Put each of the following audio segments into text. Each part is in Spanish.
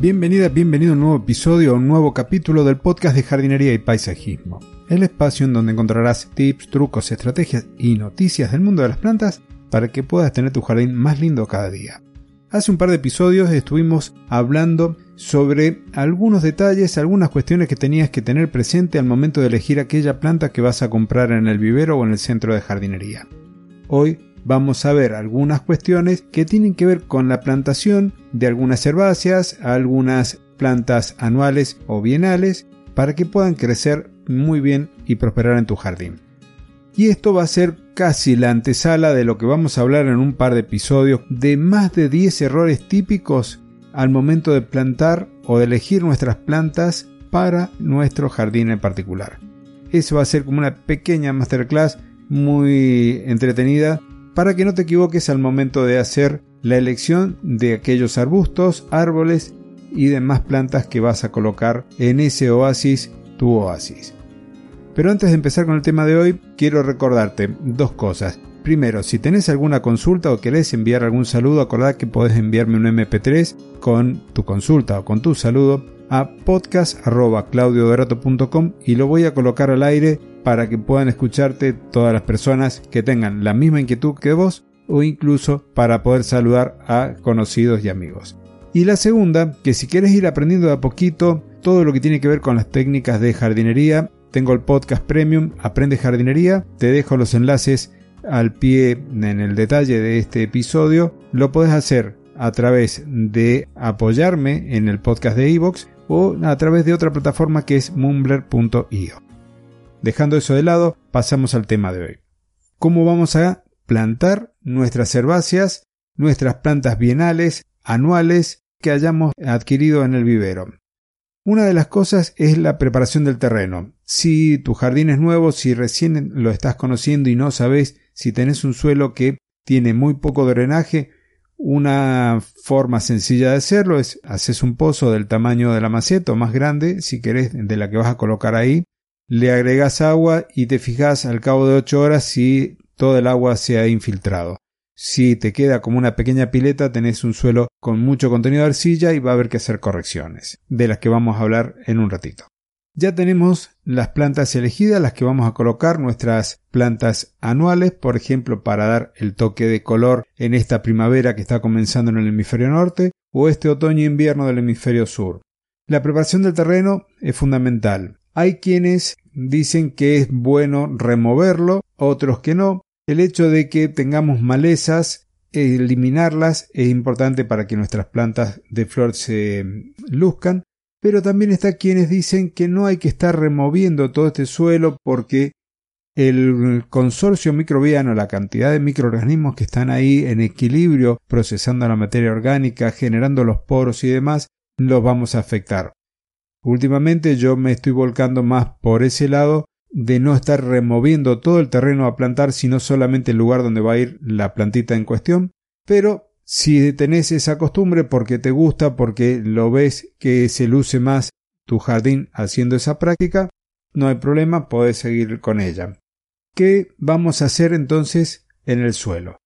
Bienvenida, bienvenido a un nuevo episodio, a un nuevo capítulo del podcast de jardinería y paisajismo. El espacio en donde encontrarás tips, trucos, estrategias y noticias del mundo de las plantas para que puedas tener tu jardín más lindo cada día. Hace un par de episodios estuvimos hablando sobre algunos detalles, algunas cuestiones que tenías que tener presente al momento de elegir aquella planta que vas a comprar en el vivero o en el centro de jardinería. Hoy vamos a ver algunas cuestiones que tienen que ver con la plantación de algunas herbáceas, algunas plantas anuales o bienales, para que puedan crecer muy bien y prosperar en tu jardín. Y esto va a ser casi la antesala de lo que vamos a hablar en un par de episodios de más de 10 errores típicos al momento de plantar o de elegir nuestras plantas para nuestro jardín en particular. Eso va a ser como una pequeña masterclass muy entretenida para que no te equivoques al momento de hacer la elección de aquellos arbustos, árboles y demás plantas que vas a colocar en ese oasis, tu oasis. Pero antes de empezar con el tema de hoy, quiero recordarte dos cosas. Primero, si tenés alguna consulta o querés enviar algún saludo, acordad que podés enviarme un MP3 con tu consulta o con tu saludo a podcast.claudiodorato.com y lo voy a colocar al aire para que puedan escucharte todas las personas que tengan la misma inquietud que vos o incluso para poder saludar a conocidos y amigos. Y la segunda, que si quieres ir aprendiendo de a poquito todo lo que tiene que ver con las técnicas de jardinería, tengo el podcast premium Aprende Jardinería, te dejo los enlaces al pie en el detalle de este episodio, lo puedes hacer a través de apoyarme en el podcast de Evox o a través de otra plataforma que es mumbler.io. Dejando eso de lado, pasamos al tema de hoy. ¿Cómo vamos a plantar nuestras herbáceas, nuestras plantas bienales, anuales que hayamos adquirido en el vivero? Una de las cosas es la preparación del terreno. Si tu jardín es nuevo, si recién lo estás conociendo y no sabes si tenés un suelo que tiene muy poco drenaje, una forma sencilla de hacerlo es haces un pozo del tamaño de la maceta o más grande, si querés, de la que vas a colocar ahí, le agregas agua y te fijas al cabo de 8 horas si todo el agua se ha infiltrado. Si te queda como una pequeña pileta, tenés un suelo con mucho contenido de arcilla y va a haber que hacer correcciones, de las que vamos a hablar en un ratito. Ya tenemos las plantas elegidas, las que vamos a colocar, nuestras plantas anuales, por ejemplo, para dar el toque de color en esta primavera que está comenzando en el hemisferio norte o este otoño e invierno del hemisferio sur. La preparación del terreno es fundamental. Hay quienes dicen que es bueno removerlo, otros que no. El hecho de que tengamos malezas, eliminarlas es importante para que nuestras plantas de flor se luzcan, pero también está quienes dicen que no hay que estar removiendo todo este suelo porque el consorcio microbiano, la cantidad de microorganismos que están ahí en equilibrio procesando la materia orgánica, generando los poros y demás, los vamos a afectar. Últimamente yo me estoy volcando más por ese lado de no estar removiendo todo el terreno a plantar, sino solamente el lugar donde va a ir la plantita en cuestión. Pero si tenés esa costumbre porque te gusta, porque lo ves que se luce más tu jardín haciendo esa práctica, no hay problema, podés seguir con ella. ¿Qué vamos a hacer entonces en el suelo?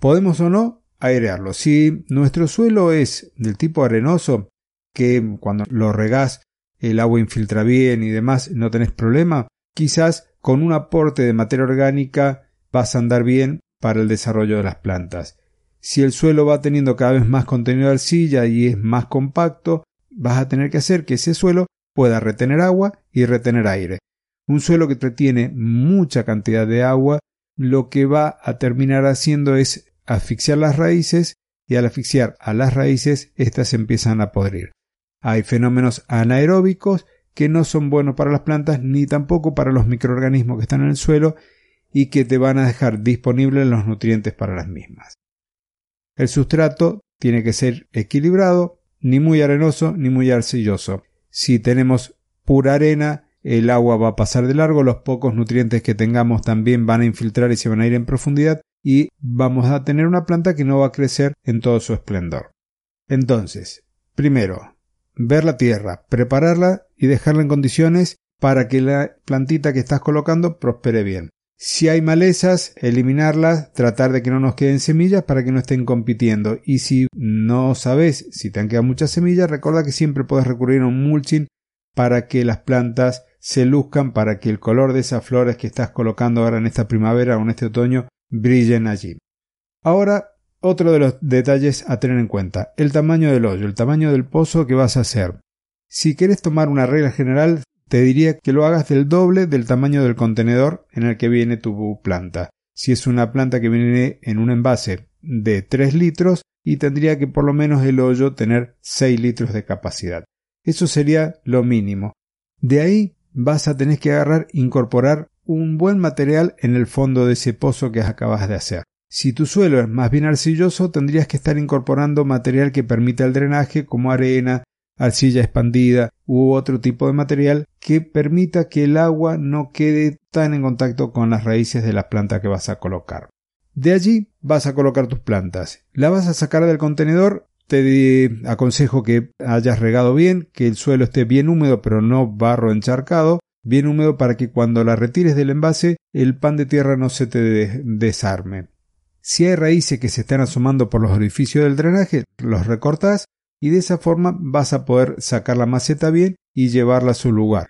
Podemos o no airearlo. Si nuestro suelo es del tipo arenoso, que cuando lo regás el agua infiltra bien y demás, no tenés problema, quizás con un aporte de materia orgánica vas a andar bien para el desarrollo de las plantas. Si el suelo va teniendo cada vez más contenido de arcilla y es más compacto, vas a tener que hacer que ese suelo pueda retener agua y retener aire. Un suelo que retiene mucha cantidad de agua, lo que va a terminar haciendo es asfixiar las raíces y al asfixiar a las raíces, éstas empiezan a podrir. Hay fenómenos anaeróbicos que no son buenos para las plantas ni tampoco para los microorganismos que están en el suelo y que te van a dejar disponibles los nutrientes para las mismas. El sustrato tiene que ser equilibrado, ni muy arenoso ni muy arcilloso. Si tenemos pura arena, el agua va a pasar de largo, los pocos nutrientes que tengamos también van a infiltrar y se van a ir en profundidad y vamos a tener una planta que no va a crecer en todo su esplendor. Entonces, primero, ver la tierra, prepararla y dejarla en condiciones para que la plantita que estás colocando prospere bien. Si hay malezas, eliminarlas, tratar de que no nos queden semillas para que no estén compitiendo. Y si no sabes si te han quedado muchas semillas, recuerda que siempre puedes recurrir a un mulching para que las plantas se luzcan, para que el color de esas flores que estás colocando ahora en esta primavera o en este otoño brillen allí. Ahora, otro de los detalles a tener en cuenta, el tamaño del hoyo, el tamaño del pozo que vas a hacer. Si quieres tomar una regla general, te diría que lo hagas del doble del tamaño del contenedor en el que viene tu planta. Si es una planta que viene en un envase de 3 litros y tendría que por lo menos el hoyo tener 6 litros de capacidad. Eso sería lo mínimo. De ahí vas a tener que agarrar, incorporar un buen material en el fondo de ese pozo que acabas de hacer. Si tu suelo es más bien arcilloso, tendrías que estar incorporando material que permita el drenaje como arena, arcilla expandida u otro tipo de material que permita que el agua no quede tan en contacto con las raíces de la planta que vas a colocar. De allí vas a colocar tus plantas. La vas a sacar del contenedor. Te aconsejo que hayas regado bien, que el suelo esté bien húmedo pero no barro encharcado, bien húmedo para que cuando la retires del envase el pan de tierra no se te desarme. Si hay raíces que se están asomando por los orificios del drenaje, los recortas y de esa forma vas a poder sacar la maceta bien y llevarla a su lugar.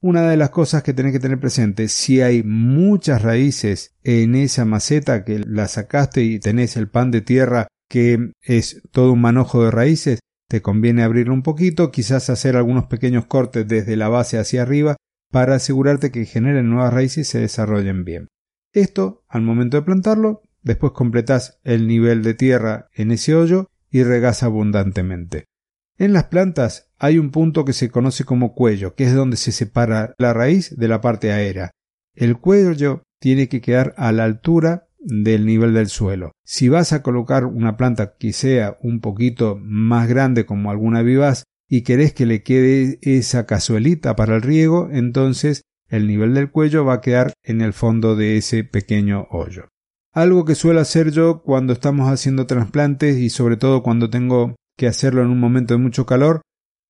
Una de las cosas que tenés que tener presente, si hay muchas raíces en esa maceta que la sacaste y tenés el pan de tierra que es todo un manojo de raíces, te conviene abrirlo un poquito, quizás hacer algunos pequeños cortes desde la base hacia arriba para asegurarte que generen nuevas raíces y se desarrollen bien. Esto, al momento de plantarlo, después completás el nivel de tierra en ese hoyo y regas abundantemente. En las plantas hay un punto que se conoce como cuello, que es donde se separa la raíz de la parte aérea. El cuello tiene que quedar a la altura del nivel del suelo. Si vas a colocar una planta que sea un poquito más grande como alguna vivaz y querés que le quede esa cazuelita para el riego, entonces el nivel del cuello va a quedar en el fondo de ese pequeño hoyo. Algo que suelo hacer yo cuando estamos haciendo trasplantes y sobre todo cuando tengo que hacerlo en un momento de mucho calor,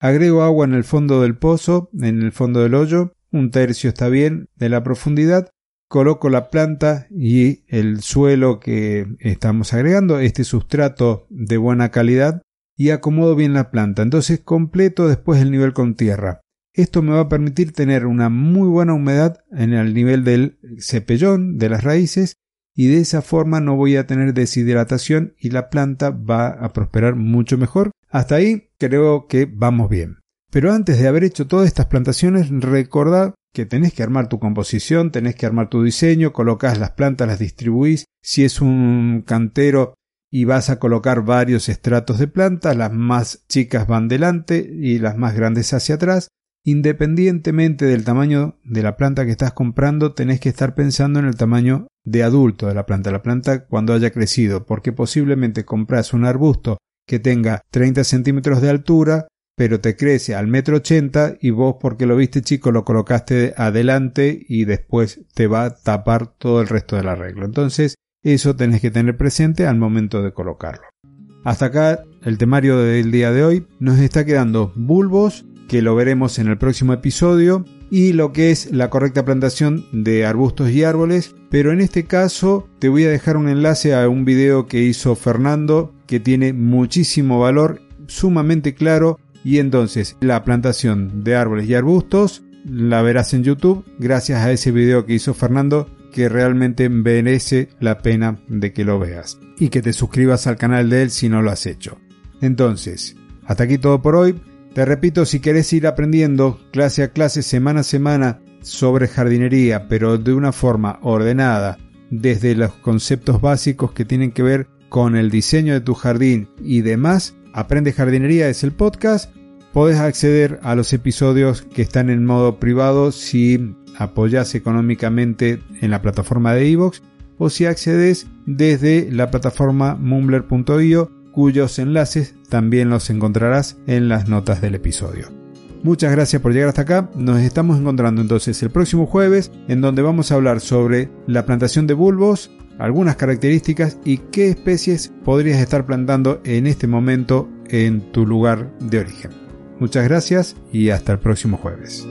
agrego agua en el fondo del pozo, en el fondo del hoyo, un tercio está bien de la profundidad, coloco la planta y el suelo que estamos agregando, este sustrato de buena calidad, y acomodo bien la planta. Entonces completo después el nivel con tierra. Esto me va a permitir tener una muy buena humedad en el nivel del cepellón de las raíces y de esa forma no voy a tener deshidratación y la planta va a prosperar mucho mejor. Hasta ahí creo que vamos bien. Pero antes de haber hecho todas estas plantaciones, recordad que tenés que armar tu composición, tenés que armar tu diseño, colocas las plantas, las distribuís. Si es un cantero y vas a colocar varios estratos de plantas, las más chicas van delante y las más grandes hacia atrás. Independientemente del tamaño de la planta que estás comprando, tenés que estar pensando en el tamaño de adulto de la planta, la planta cuando haya crecido, porque posiblemente compras un arbusto que tenga 30 centímetros de altura, pero te crece al metro ochenta y vos porque lo viste chico lo colocaste adelante y después te va a tapar todo el resto del arreglo. Entonces, eso tenés que tener presente al momento de colocarlo. Hasta acá el temario del día de hoy. Nos está quedando bulbos que lo veremos en el próximo episodio, y lo que es la correcta plantación de arbustos y árboles, pero en este caso te voy a dejar un enlace a un video que hizo Fernando que tiene muchísimo valor, sumamente claro, y entonces la plantación de árboles y arbustos la verás en YouTube gracias a ese video que hizo Fernando que realmente merece la pena de que lo veas y que te suscribas al canal de él si no lo has hecho. Entonces, hasta aquí todo por hoy. Te repito, si querés ir aprendiendo clase a clase, semana a semana, sobre jardinería, pero de una forma ordenada, desde los conceptos básicos que tienen que ver con el diseño de tu jardín y demás, Aprende Jardinería es el podcast. podés acceder a los episodios que están en modo privado si apoyas económicamente en la plataforma de iVoox o si accedes desde la plataforma mumbler.io cuyos enlaces también los encontrarás en las notas del episodio. Muchas gracias por llegar hasta acá. Nos estamos encontrando entonces el próximo jueves en donde vamos a hablar sobre la plantación de bulbos, algunas características y qué especies podrías estar plantando en este momento en tu lugar de origen. Muchas gracias y hasta el próximo jueves.